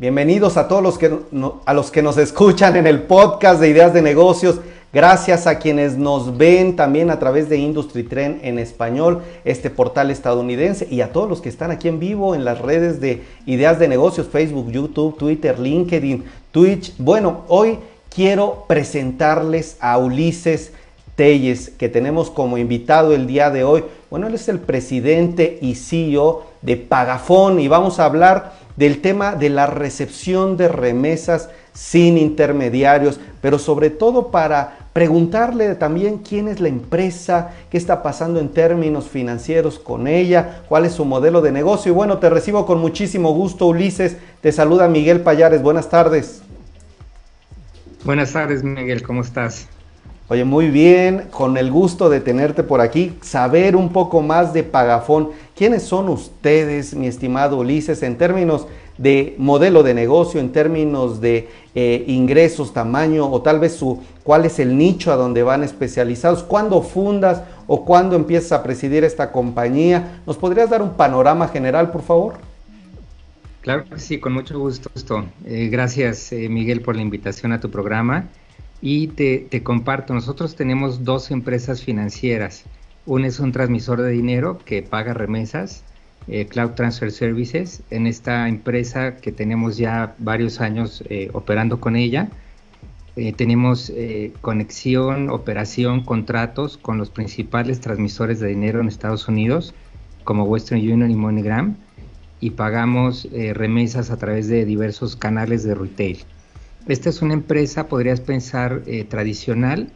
Bienvenidos a todos los que, a los que nos escuchan en el podcast de Ideas de Negocios. Gracias a quienes nos ven también a través de Industry Trend en español, este portal estadounidense, y a todos los que están aquí en vivo en las redes de Ideas de Negocios, Facebook, YouTube, Twitter, LinkedIn, Twitch. Bueno, hoy quiero presentarles a Ulises Telles, que tenemos como invitado el día de hoy. Bueno, él es el presidente y CEO de Pagafón y vamos a hablar del tema de la recepción de remesas sin intermediarios, pero sobre todo para preguntarle también quién es la empresa, qué está pasando en términos financieros con ella, cuál es su modelo de negocio. Y bueno, te recibo con muchísimo gusto, Ulises. Te saluda Miguel Payares. Buenas tardes. Buenas tardes, Miguel. ¿Cómo estás? Oye, muy bien, con el gusto de tenerte por aquí, saber un poco más de Pagafón. ¿Quiénes son ustedes, mi estimado Ulises, en términos de modelo de negocio, en términos de eh, ingresos, tamaño o tal vez su cuál es el nicho a donde van especializados? ¿Cuándo fundas o cuándo empiezas a presidir esta compañía? ¿Nos podrías dar un panorama general, por favor? Claro que sí, con mucho gusto. Eh, gracias, eh, Miguel, por la invitación a tu programa. Y te, comparto, nosotros tenemos dos empresas financieras. Una es un transmisor de dinero que paga remesas, eh, Cloud Transfer Services. En esta empresa que tenemos ya varios años eh, operando con ella, eh, tenemos conexión, operación, contratos con los principales transmisores de dinero en Estados Unidos, como Western Union y MoneyGram, y pagamos remesas a través de diversos canales de retail. Esta es una empresa, podrías pensar, eh, tradicional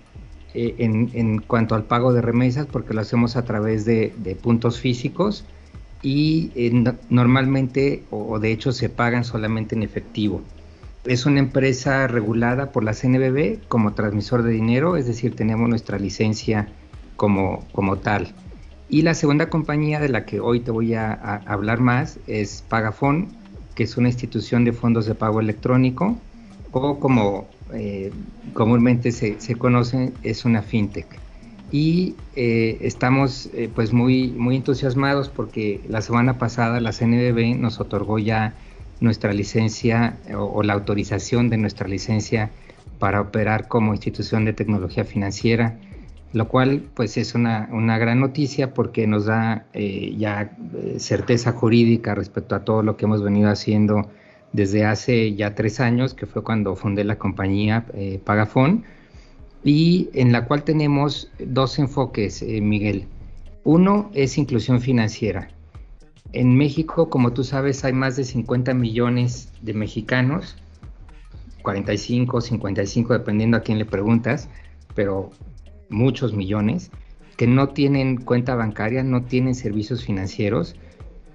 eh, en, cuanto al pago de remesas, porque lo hacemos a través de, puntos físicos y eh, normalmente, o, de hecho, se pagan solamente en efectivo. Es una empresa regulada por la CNBB como transmisor de dinero, es decir, tenemos nuestra licencia como, como tal. Y la segunda compañía de la que hoy te voy a, a hablar más es Pagafón, que es una institución de fondos de pago electrónico o como eh, comúnmente se, conoce, es una fintech. Y eh, estamos eh, pues muy, muy entusiasmados porque la semana pasada la CNBB nos otorgó ya nuestra licencia o, la autorización de nuestra licencia para operar como institución de tecnología financiera, lo cual pues es una, una gran noticia porque nos da ya certeza jurídica respecto a todo lo que hemos venido haciendo desde hace ya tres años, que fue cuando fundé la compañía eh, Pagafón, y en la cual tenemos dos enfoques, eh, Miguel. Uno es inclusión financiera. En México, como tú sabes, hay más de 50 millones de mexicanos, 45, 55, dependiendo a quién le preguntas, pero muchos millones, que no tienen cuenta bancaria, no tienen servicios financieros.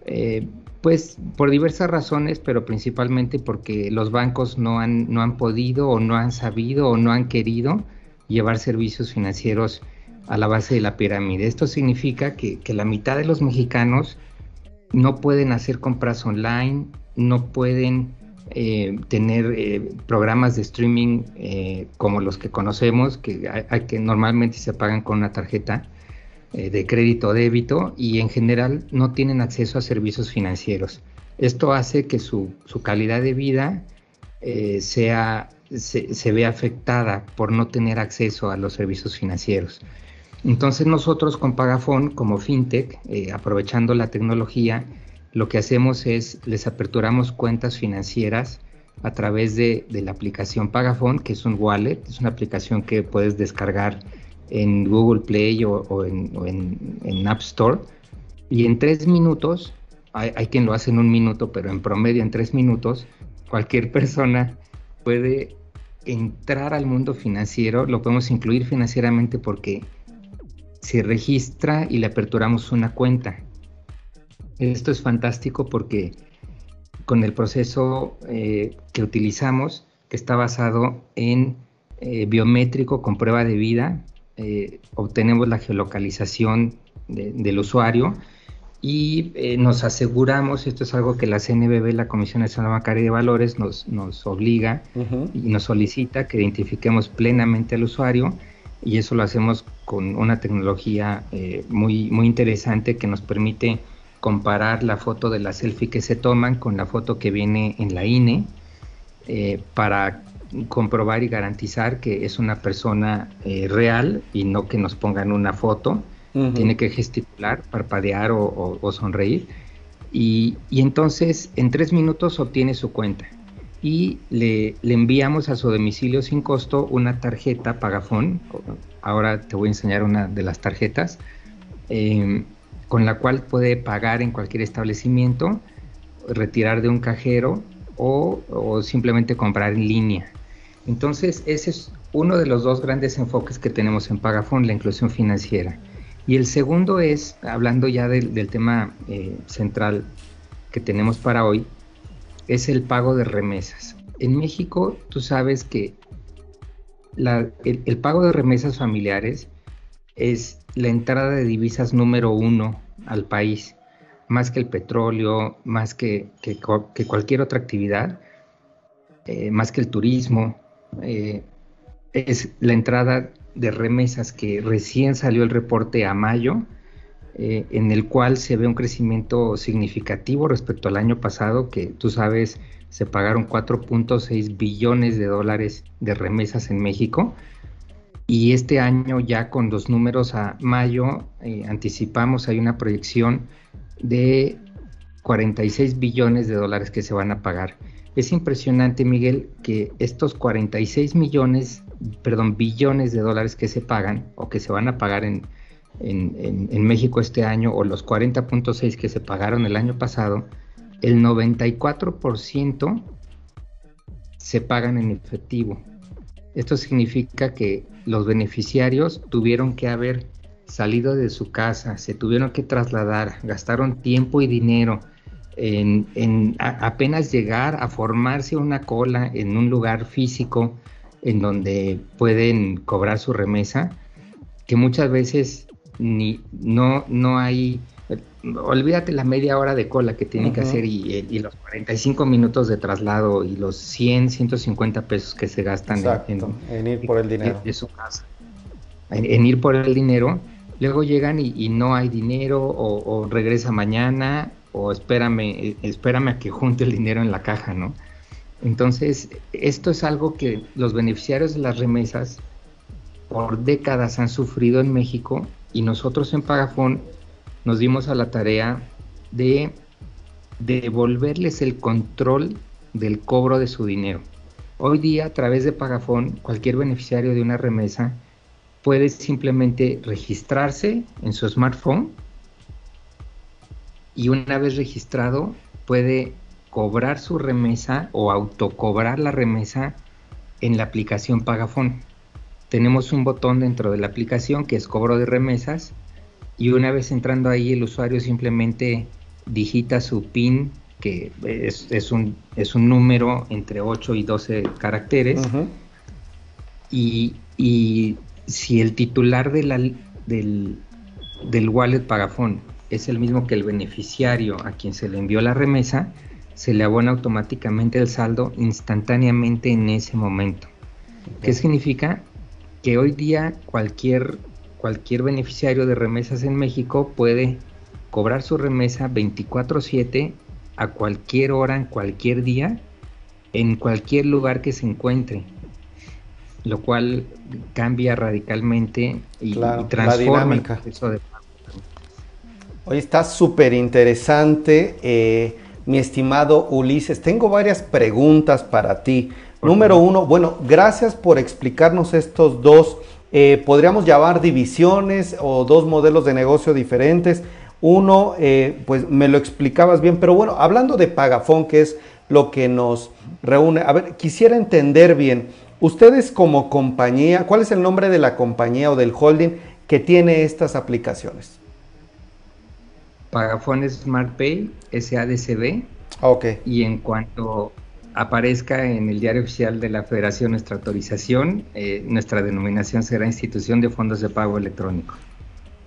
Eh, pues por diversas razones, pero principalmente porque los bancos no han, no han podido o no han sabido o no han querido llevar servicios financieros a la base de la pirámide. Esto significa que, la mitad de los mexicanos no pueden hacer compras online, no pueden eh, tener eh, programas de streaming eh, como los que conocemos, que, que normalmente se pagan con una tarjeta eh, de crédito o débito y en general no tienen acceso a servicios financieros. Esto hace que su, calidad de vida eh, sea, se, vea afectada por no tener acceso a los servicios financieros. Entonces nosotros con Pagafón, como fintech, eh, aprovechando la tecnología, lo que hacemos es les aperturamos cuentas financieras a través de, de la aplicación Pagafón, que es un wallet, es una aplicación que puedes descargar en Google Play o, en, App Store. Y en tres minutos, hay, quien lo hace en un minuto, pero en promedio en tres minutos, cualquier persona puede entrar al mundo financiero, lo podemos incluir financieramente porque se registra y le aperturamos una cuenta. Esto es fantástico porque con el proceso eh, que utilizamos, que está basado en eh, biométrico con prueba de vida, eh, obtenemos la geolocalización del usuario y eh, nos aseguramos, esto es algo que la CNBB, la Comisión Nacional Bancaria de Valores, nos, obliga y nos solicita que identifiquemos plenamente al usuario y eso lo hacemos con una tecnología eh, muy, muy interesante que nos permite comparar la foto de la selfie que se toman con la foto que viene en la INE eh, para comprobar y garantizar que es una persona eh, real y no que nos pongan una foto. Tiene que gesticular, parpadear o, sonreír. Y, entonces en tres minutos obtiene su cuenta y le, enviamos a su domicilio sin costo una tarjeta Pagafón. Ahora te voy a enseñar una de las tarjetas em, con la cual puede pagar en cualquier establecimiento, retirar de un cajero o, o simplemente comprar en línea. Entonces, ese es uno de los dos grandes enfoques que tenemos en Pagafón, la inclusión financiera. Y el segundo es, hablando ya del, tema eh, central que tenemos para hoy, es el pago de remesas. En México, tú sabes que el, pago de remesas familiares es la entrada de divisas número uno al país, más que el petróleo, más que, cualquier otra actividad, eh, más que el turismo. Eh, es la entrada de remesas que recién salió el reporte a mayo, eh, en el cual se ve un crecimiento significativo respecto al año pasado, que tú sabes, se pagaron 4.6 billones de dólares de remesas en México. Y este año ya con los números a mayo eh, anticipamos, hay una proyección de 46 billones de dólares que se van a pagar. Es impresionante, Miguel, que estos 46 millones, perdón, billones de dólares que se pagan o que se van a pagar en, en, México este año o los 40.6 que se pagaron el año pasado, el 94% se pagan en efectivo. Esto significa que los beneficiarios tuvieron que haber salido de su casa, se tuvieron que trasladar, gastaron tiempo y dinero, en, apenas llegar a formarse una cola en un lugar físico en donde pueden cobrar su remesa, que muchas veces ni no, no hay, olvídate la media hora de cola que tiene que hacer y, los 45 minutos de traslado y los 100, 150 pesos que se gastan en, ir por el dinero. De, su casa. En, ir por el dinero, luego llegan y, no hay dinero o, o regresa mañana o espérame, espérame a que junte el dinero en la caja, ¿no? Entonces, esto es algo que los beneficiarios de las remesas por décadas han sufrido en México y nosotros en Pagafón nos dimos a la tarea de devolverles el control del cobro de su dinero. Hoy día, a través de Pagafón, cualquier beneficiario de una remesa puede simplemente registrarse en su smartphone y una vez registrado puede cobrar su remesa o autocobrar la remesa en la aplicación Pagafón. Tenemos un botón dentro de la aplicación que es cobro de remesas y una vez entrando ahí el usuario simplemente digita su PIN que es, un, es un número entre 8 y 12 caracteres y, si el titular de la, del, del wallet Pagafón es el mismo que el beneficiario a quien se le envió la remesa, se le abona automáticamente el saldo instantáneamente en ese momento. ¿Qué significa? Que hoy día cualquier, cualquier beneficiario de remesas en México puede cobrar su remesa 24/7 a cualquier hora, en cualquier día, en cualquier lugar que se encuentre, lo cual cambia radicalmente y, transforma el proceso de Hoy está súper interesante, eh, mi estimado Ulises. Tengo varias preguntas para ti. Número uno, bueno, gracias por explicarnos estos dos, eh, podríamos llamar divisiones o dos modelos de negocio diferentes. Uno, eh, pues me lo explicabas bien, pero bueno, hablando de Pagafón, que es lo que nos reúne, a ver, quisiera entender bien, ustedes como compañía, ¿cuál es el nombre de la compañía o del holding que tiene estas aplicaciones? Pagafone Smart Pay SADCB. Ah, ok. Y en cuanto aparezca en el diario oficial de la Federación nuestra autorización, eh, nuestra denominación será Institución de Fondos de Pago Electrónico.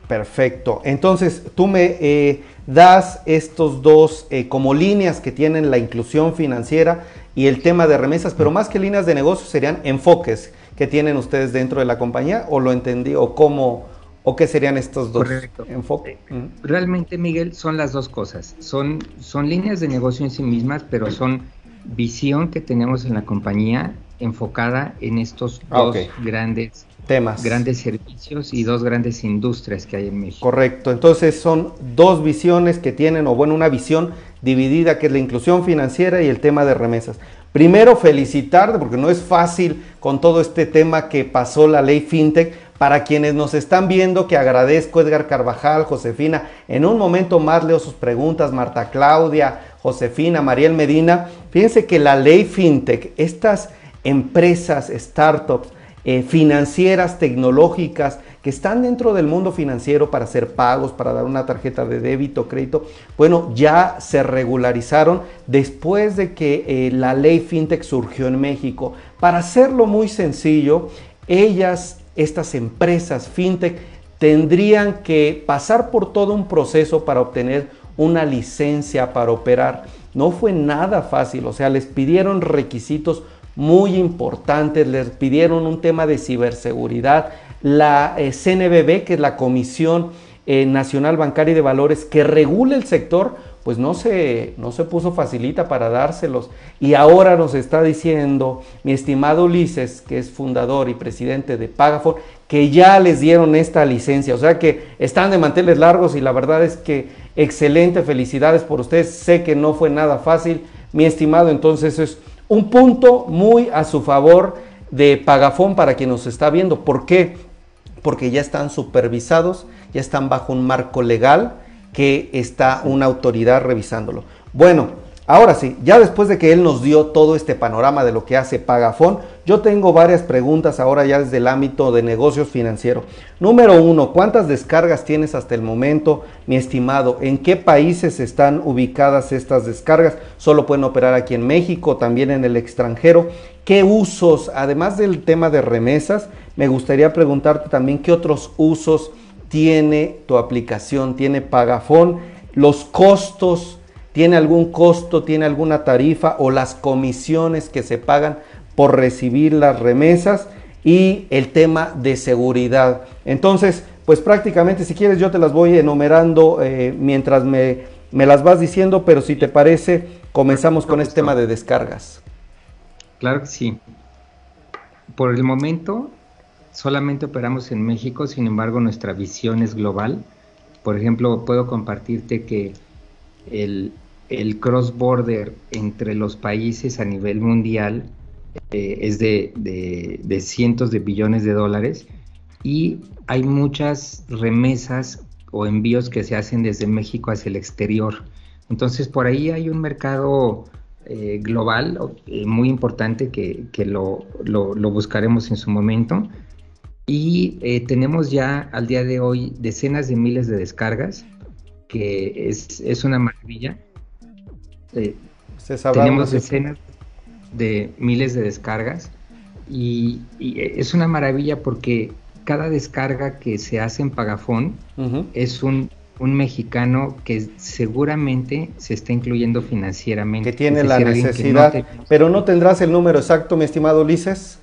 Perfecto. Entonces, tú me eh, das estos dos eh, como líneas que tienen la inclusión financiera y el tema de remesas, pero más que líneas de negocio serían enfoques que tienen ustedes dentro de la compañía, o lo entendí, o cómo, ¿O qué serían estos dos enfoques? Eh, realmente, Miguel, son las dos cosas. Son, son líneas de negocio en sí mismas, pero son visión que tenemos en la compañía enfocada en estos ah, dos grandes temas. Grandes servicios y dos grandes industrias que hay en México. Correcto, entonces son dos visiones que tienen, o bueno, una visión dividida que es la inclusión financiera y el tema de remesas. Primero, felicitarte porque no es fácil con todo este tema que pasó la ley FinTech. Para quienes nos están viendo, que agradezco Edgar Carvajal, Josefina. En un momento más leo sus preguntas, Marta Claudia, Josefina, Mariel Medina. Fíjense que la ley FinTech, estas empresas, startups, eh, financieras, tecnológicas, que están dentro del mundo financiero para hacer pagos, para dar una tarjeta de débito, crédito, bueno, ya se regularizaron después de que eh, la ley FinTech surgió en México. Para hacerlo muy sencillo, ellas, estas empresas FinTech, tendrían que pasar por todo un proceso para obtener una licencia para operar. No fue nada fácil, o sea, les pidieron requisitos muy importantes, les pidieron un tema de ciberseguridad. La eh, CNBB, que es la Comisión eh, Nacional Bancaria y de Valores, que regula el sector, pues no se, no se puso facilita para dárselos. Y ahora nos está diciendo mi estimado Ulises, que es fundador y presidente de Pagafor, que ya les dieron esta licencia. O sea que están de manteles largos y la verdad es que excelente, felicidades por ustedes. Sé que no fue nada fácil, mi estimado, entonces es un punto muy a su favor de Pagafón para quien nos está viendo. ¿Por qué? Porque ya están supervisados, ya están bajo un marco legal que está una autoridad revisándolo. Bueno, Ahora sí, ya después de que él nos dio todo este panorama de lo que hace Pagafón, yo tengo varias preguntas ahora ya desde el ámbito de negocios financieros. Número uno, ¿cuántas descargas tienes hasta el momento, mi estimado? ¿En qué países están ubicadas estas descargas? ¿Solo pueden operar aquí en México, también en el extranjero? ¿Qué usos, además del tema de remesas, me gustaría preguntarte también qué otros usos tiene tu aplicación, tiene Pagafón, los costos ¿Tiene algún costo, tiene alguna tarifa o las comisiones que se pagan por recibir las remesas? Y el tema de seguridad. Entonces, pues prácticamente si quieres yo te las voy enumerando eh, mientras me, me, las vas diciendo, pero si te parece, comenzamos con este tema de descargas. Claro que sí. Por el momento solamente operamos en México, sin embargo nuestra visión es global. Por ejemplo, puedo compartirte que el, cross-border entre los países a nivel mundial eh, es de, cientos de billones de dólares y hay muchas remesas o envíos que se hacen desde México hacia el exterior. Entonces por ahí hay un mercado eh, global eh, muy importante que, lo, buscaremos en su momento. Y tenemos ya al día de hoy decenas de miles de descargas, que es, es una maravilla. Eh, tenemos decenas de miles de descargas y, es una maravilla porque cada descarga que se hace en Pagafón es un, mexicano que seguramente se está incluyendo financieramente. Que tiene la necesidad, pero no tendrás el número exacto, mi estimado Ulises.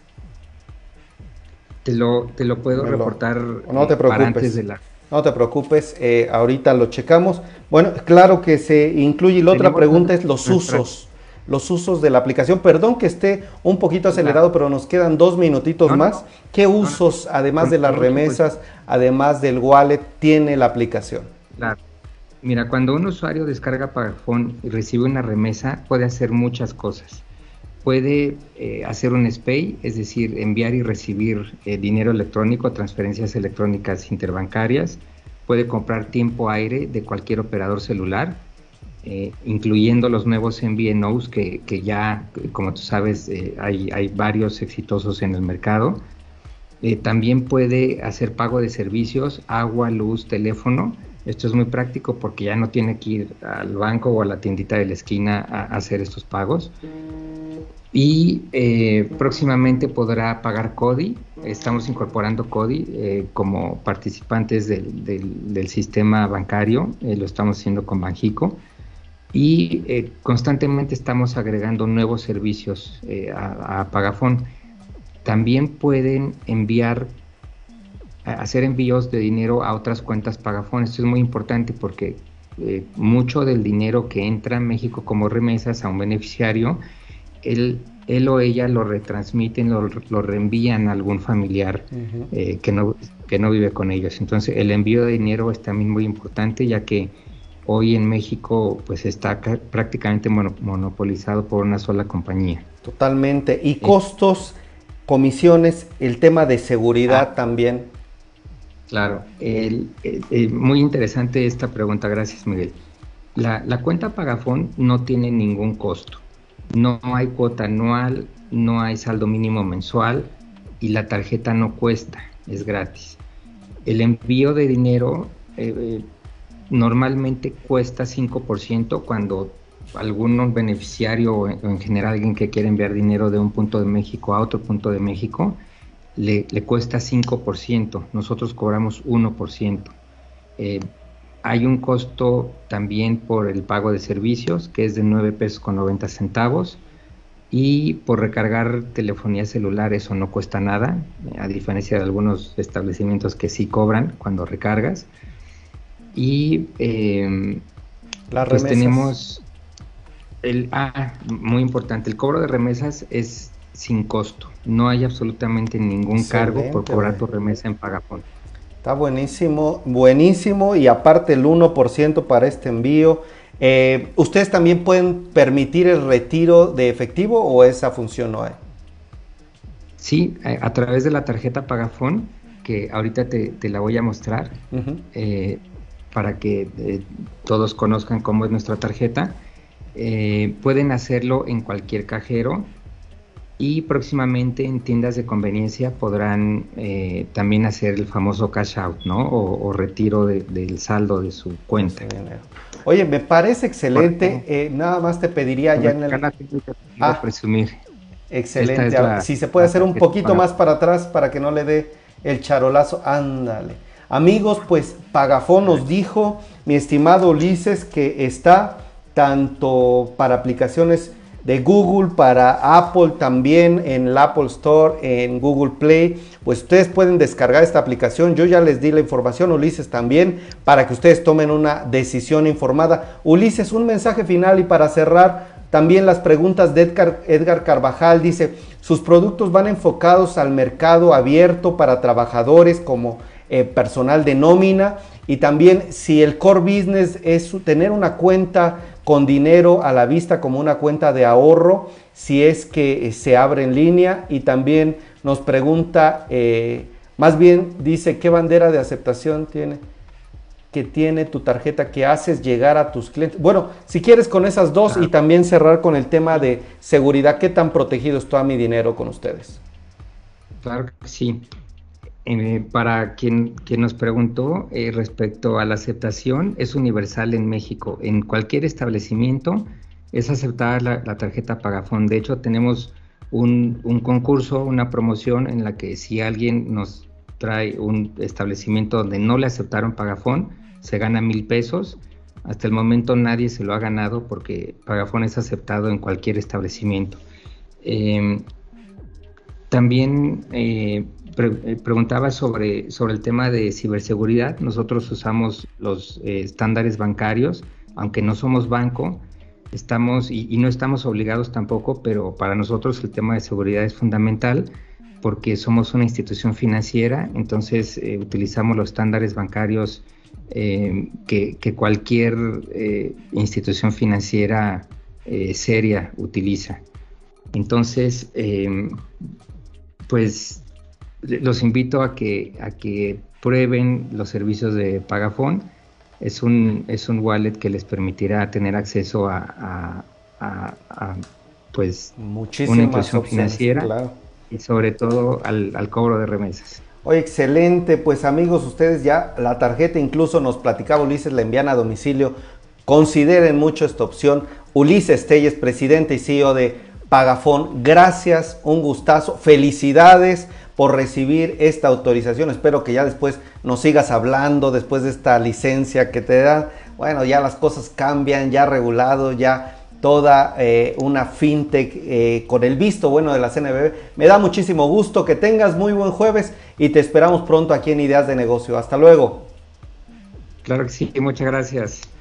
Te lo, te lo puedo reportar no te preocupes. antes de la no te preocupes, eh, ahorita lo checamos. Bueno, claro que se incluye. Y la otra pregunta es los usos. Los usos de la aplicación. Perdón que esté un poquito acelerado, pero nos quedan dos minutitos más. ¿Qué usos, además de las remesas, además del wallet, tiene la aplicación? Claro. Mira, cuando un usuario descarga Pagafón y recibe una remesa, puede hacer muchas cosas. Puede eh, hacer un SPAY, es decir, enviar y recibir eh, dinero electrónico, transferencias electrónicas interbancarias. Puede comprar tiempo aire de cualquier operador celular, eh, incluyendo los nuevos MVNOs que, que ya, como tú sabes, hay, hay, varios exitosos en el mercado. también puede hacer pago de servicios, agua, luz, teléfono. Esto es muy práctico porque ya no tiene que ir al banco o a la tiendita de la esquina a hacer estos pagos y eh, próximamente podrá pagar CODI. Estamos incorporando CODI eh, como participantes del, sistema bancario, eh, lo estamos haciendo con Banjico y constantemente estamos agregando nuevos servicios a, a, Pagafón. También pueden enviar, hacer envíos de dinero a otras cuentas Pagafón. Esto es muy importante porque mucho del dinero que entra en México como remesas a un beneficiario él, él o ella lo retransmiten, lo, lo reenvían a algún familiar eh, que, no, que no vive con ellos. Entonces el envío de dinero es también muy importante ya que hoy en México pues está prácticamente monopolizado por una sola compañía. Totalmente. Y costos, comisiones, el tema de seguridad ah. también. Claro, muy interesante esta pregunta, gracias Miguel. La, la cuenta Pagafón no tiene ningún costo. No hay cuota anual, no hay saldo mínimo mensual y la tarjeta no cuesta, es gratis. El envío de dinero eh, eh, normalmente cuesta 5% cuando algún beneficiario o en general alguien que quiere enviar dinero de un punto de México a otro punto de México le, cuesta 5%, nosotros cobramos 1%. Eh, hay un costo también por el pago de servicios, que es de 9 pesos con 90 centavos. Y por recargar telefonía celular eso no cuesta nada, a diferencia de algunos establecimientos que sí cobran cuando recargas. Y eh, pues tenemos el ah, muy importante, el cobro de remesas es sin costo, no hay absolutamente ningún cargo por cobrar tu remesa en Pagafón. Está buenísimo, buenísimo y aparte el 1% para este envío. Eh, ¿Ustedes también pueden permitir el retiro de efectivo o esa función no hay? Sí, a, través de la tarjeta Pagafón, que ahorita te, la voy a mostrar eh, para que eh, todos conozcan cómo es nuestra tarjeta. pueden hacerlo en cualquier cajero y próximamente en tiendas de conveniencia podrán eh, también hacer el famoso cash out, ¿no? O, retiro del saldo de su cuenta. Oye, me parece excelente. Eh, nada más te pediría ya en el. Ah, presumir. Excelente. si se puede hacer un poquito más para atrás para que no le dé el charolazo, ándale. Amigos, pues Pagafón nos dijo, mi estimado Ulises, que está tanto para aplicaciones de Google, para Apple también, en el Apple Store, en Google Play. Pues ustedes pueden descargar esta aplicación. Yo ya les di la información, Ulises también, para que ustedes tomen una decisión informada. Ulises, un mensaje final y para cerrar, también las preguntas de Edgar, Edgar Carvajal dice, sus productos van enfocados al mercado abierto para trabajadores como eh, personal de nómina y también si el core business es tener una cuenta con dinero a la vista como una cuenta de ahorro si es que eh, se abre en línea y también nos pregunta, eh, más bien dice, ¿qué bandera de aceptación tiene? que tiene tu tarjeta que haces llegar a tus clientes. Bueno, si quieres con esas dos y también cerrar con el tema de seguridad, ¿qué tan protegido está mi dinero con ustedes? Claro que sí. Eh, para quien, nos preguntó eh, respecto a la aceptación, es universal en México. En cualquier establecimiento es aceptada la, tarjeta Pagafón. De hecho, tenemos un, concurso, una promoción en la que si alguien nos trae un establecimiento donde no le aceptaron Pagafón, se gana mil pesos. Hasta el momento nadie se lo ha ganado porque Pagafón es aceptado en cualquier establecimiento. Em, también eh, eh, preguntaba sobre, sobre el tema de ciberseguridad. Nosotros usamos los eh, estándares bancarios, aunque no somos banco, estamos y, no estamos obligados tampoco, pero para nosotros el tema de seguridad es fundamental porque somos una institución financiera, entonces eh, utilizamos los estándares bancarios que, que, cualquier institución financiera seria utiliza. Entonces, pues los invito a que, a que prueben los servicios de Pagafón. Es un, es un wallet que les permitirá tener acceso a, pues una inclusión financiera y sobre todo al, al cobro de remesas. Oye, excelente. Pues amigos, ustedes ya la tarjeta incluso nos platicaba Ulises, la envían a domicilio. Consideren mucho esta opción. Ulises Telles, presidente y CEO de Pagafón, gracias, un gustazo, felicidades por recibir esta autorización. Espero que ya después nos sigas hablando, después de esta licencia que te da. Bueno, ya las cosas cambian, ya regulado, ya toda eh, una fintech eh, con el visto bueno de la CNBB. Me da muchísimo gusto que tengas muy buen jueves y te esperamos pronto aquí en Ideas de Negocio. Hasta luego. Claro que sí, muchas gracias.